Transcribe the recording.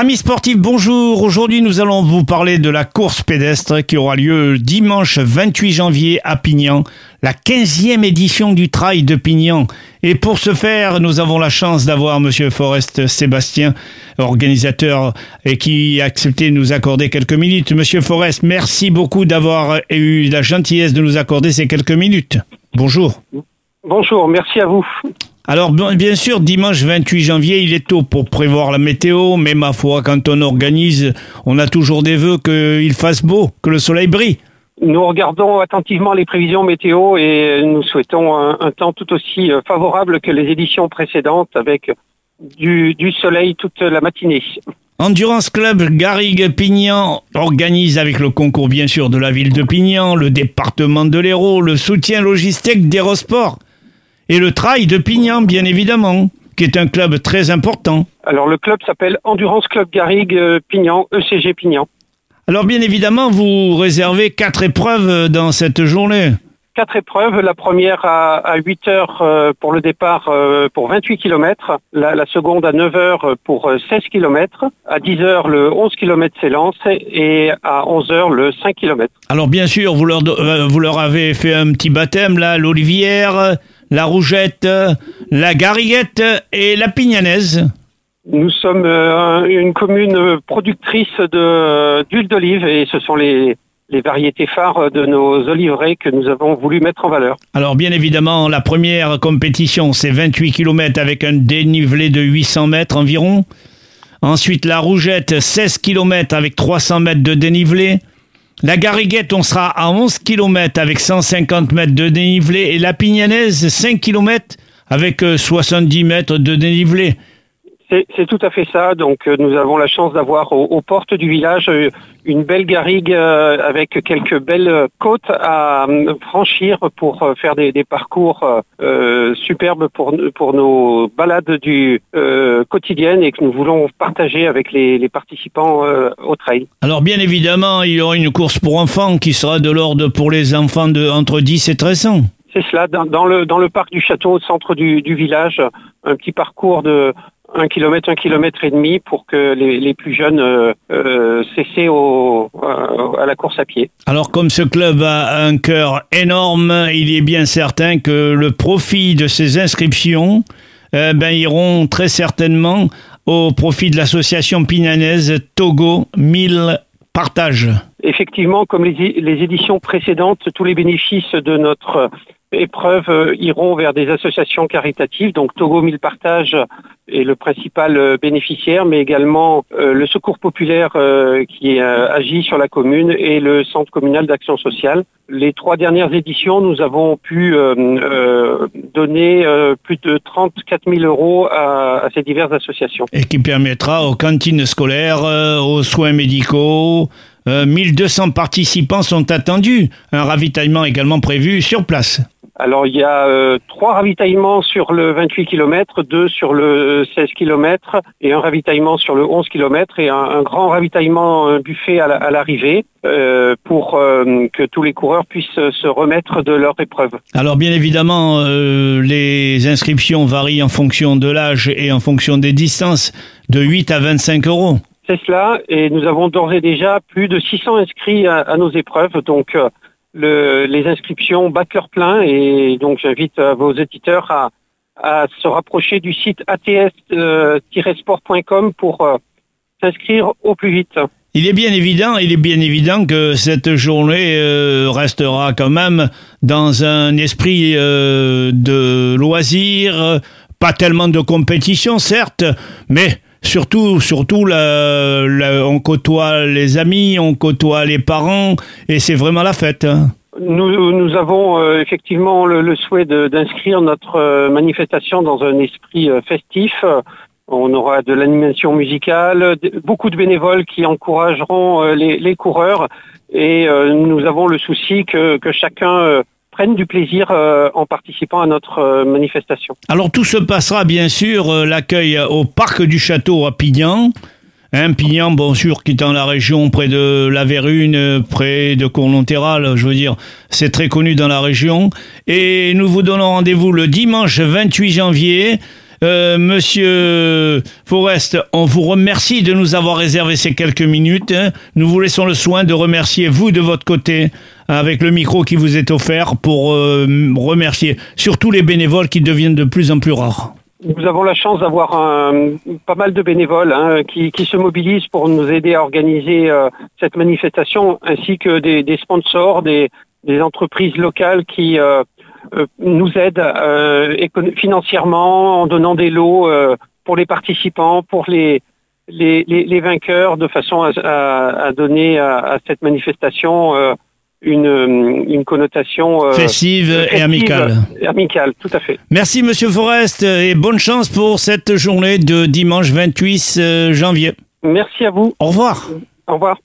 Amis sportifs, bonjour. Aujourd'hui, nous allons vous parler de la course pédestre qui aura lieu dimanche 28 janvier à Pignan, la 15e édition du Trail de Pignan. Et pour ce faire, nous avons la chance d'avoir monsieur Forest Sébastien, organisateur, et qui a accepté de nous accorder quelques minutes. Monsieur Forest, merci beaucoup d'avoir eu la gentillesse de nous accorder ces quelques minutes. Bonjour. Bonjour, merci à vous. Alors bien sûr, dimanche 28 janvier, il est tôt pour prévoir la météo, mais ma foi, quand on organise, on a toujours des vœux qu'il fasse beau, que le soleil brille. Nous regardons attentivement les prévisions météo et nous souhaitons un, temps tout aussi euh, favorable que les éditions précédentes avec du, soleil toute la matinée. Endurance Club Garrigue-Pignan organise avec le concours bien sûr de la ville de Pignan, le département de l'Hérault, le soutien logistique d'Hérosport et le Trail de Pignan, bien évidemment, qui est un club très important. Alors le club s'appelle Endurance Club Garrigue euh, Pignan, ECG Pignan. Alors bien évidemment, vous réservez quatre épreuves dans cette journée. Quatre épreuves. La première à, 8 heures euh, pour le départ euh, pour 28 km. La, seconde à 9 heures pour 16 km. À 10 heures, le 11 km s'élance et à 11 heures, le 5 km. Alors bien sûr, vous leur, vous leur avez fait un petit baptême là, l'Olivière la Rougette, la Gariguette et la Pignanaise. Nous sommes euh, une commune productrice d'huile d'olive et ce sont les, les variétés phares de nos oliveraies que nous avons voulu mettre en valeur. Alors bien évidemment, la première compétition, c'est 28 km avec un dénivelé de 800 mètres environ. Ensuite, la Rougette, 16 km avec 300 mètres de dénivelé. La Garriguette, on sera à 11 km avec 150 mètres de dénivelé et la Pignanaise, 5 km avec 70 euh, mètres de dénivelé. C'est tout à fait ça. Donc euh, nous avons la chance d'avoir aux, portes du village euh, une belle garrigue euh, avec quelques belles côtes à franchir pour faire des, parcours superbes pour, pour nos balades du quotidienne et que nous voulons partager avec les, participants au trail. Alors bien évidemment, il y aura une course pour enfants qui sera de l'ordre pour les enfants de entre 10 et 13 ans. C'est cela, dans, le, dans le parc du château, au centre du, du village, un petit parcours de un kilomètre, un kilomètre et demi pour que les, plus jeunes euh, euh cessent au, à la course à pied. Alors comme ce club a un cœur énorme, il est bien certain que le profit de ces inscriptions euh, ben, iront très certainement au profit de l'association pinanaise Togo 1000 Partage. Effectivement, comme les, les éditions précédentes, tous les bénéfices de notre épreuves euh, iront vers des associations caritatives. Donc Togo Mille Partage est le principal euh, bénéficiaire, mais également euh, le Secours populaire qui agit sur la commune et le Centre communal d'action sociale. Les trois dernières éditions, nous avons pu donner plus de 34 000 euros à, à, ces diverses associations. Et qui permettra aux cantines scolaires, aux soins médicaux, 1200 participants sont attendus. Un ravitaillement également prévu sur place. Alors il y a euh, trois ravitaillements sur le 28 km, deux sur le 16 km et un ravitaillement sur le 11 km et un, grand ravitaillement un buffet à l'arrivée euh, pour euh, que tous les coureurs puissent se remettre de leur épreuve. Alors bien évidemment, les inscriptions varient en fonction de l'âge et en fonction des distances, de 8 à 25 euros. C'est cela, et nous avons d'ores et déjà plus de 600 inscrits à, à nos épreuves, donc le, les inscriptions battent leur plein et donc j'invite euh, vos éditeurs à, à, se rapprocher du site ats-sport.com pour euh, s'inscrire au plus vite. Il est bien évident, il est bien évident que cette journée euh, restera quand même dans un esprit de loisir, pas tellement de compétition certes, mais Surtout, surtout, on côtoie les amis, on côtoie les parents, et c'est vraiment la fête. Hein. Nous, avons euh, effectivement le, souhait d'inscrire notre euh, manifestation dans un esprit euh, festif. On aura de l'animation musicale, beaucoup de bénévoles qui encourageront les, coureurs, et nous avon le souci que chacun prennent du plaisir euh, en participant à notre euh, manifestation. Alors tout se passera bien sûr, euh, l'accueil au parc du château à Pignan. Hein, Pignan, bon sûr, qui est dans la région près de la Vérune, près de Courlontéral, je veux dire, c'est très connu dans la région. Et nous vous donnons rendez-vous le dimanche 28 janvier Euh, monsieur Forest, on vous remercie de nous avoir réservé ces quelques minutes. hein. Nous vous laissons le soin de remercier vous de votre côté avec le micro qui vous est offert pour euh, remercier surtout les bénévoles qui deviennent de plus en plus rares. Nous avons la chance d'avoir un- pas mal de bénévoles hein, qui, se mobilisent pour nous aider à organiser euh, cette manifestation, ainsi que des, sponsors, des, entreprises locales qui euh, euh, nous aident euh, financièrement en donnant des lots euh, pour les participants, pour les, les, les, les vainqueurs, de façon à, à- à donner à, à cette manifestation euh, une, une connotation euh, Festive et amicale. Amicale, tout à fait. Merci Monsieur Forest et bonne chance pour cette journée de dimanche 28 euh, janvier. Merci à vous. Au revoir. Au revoir.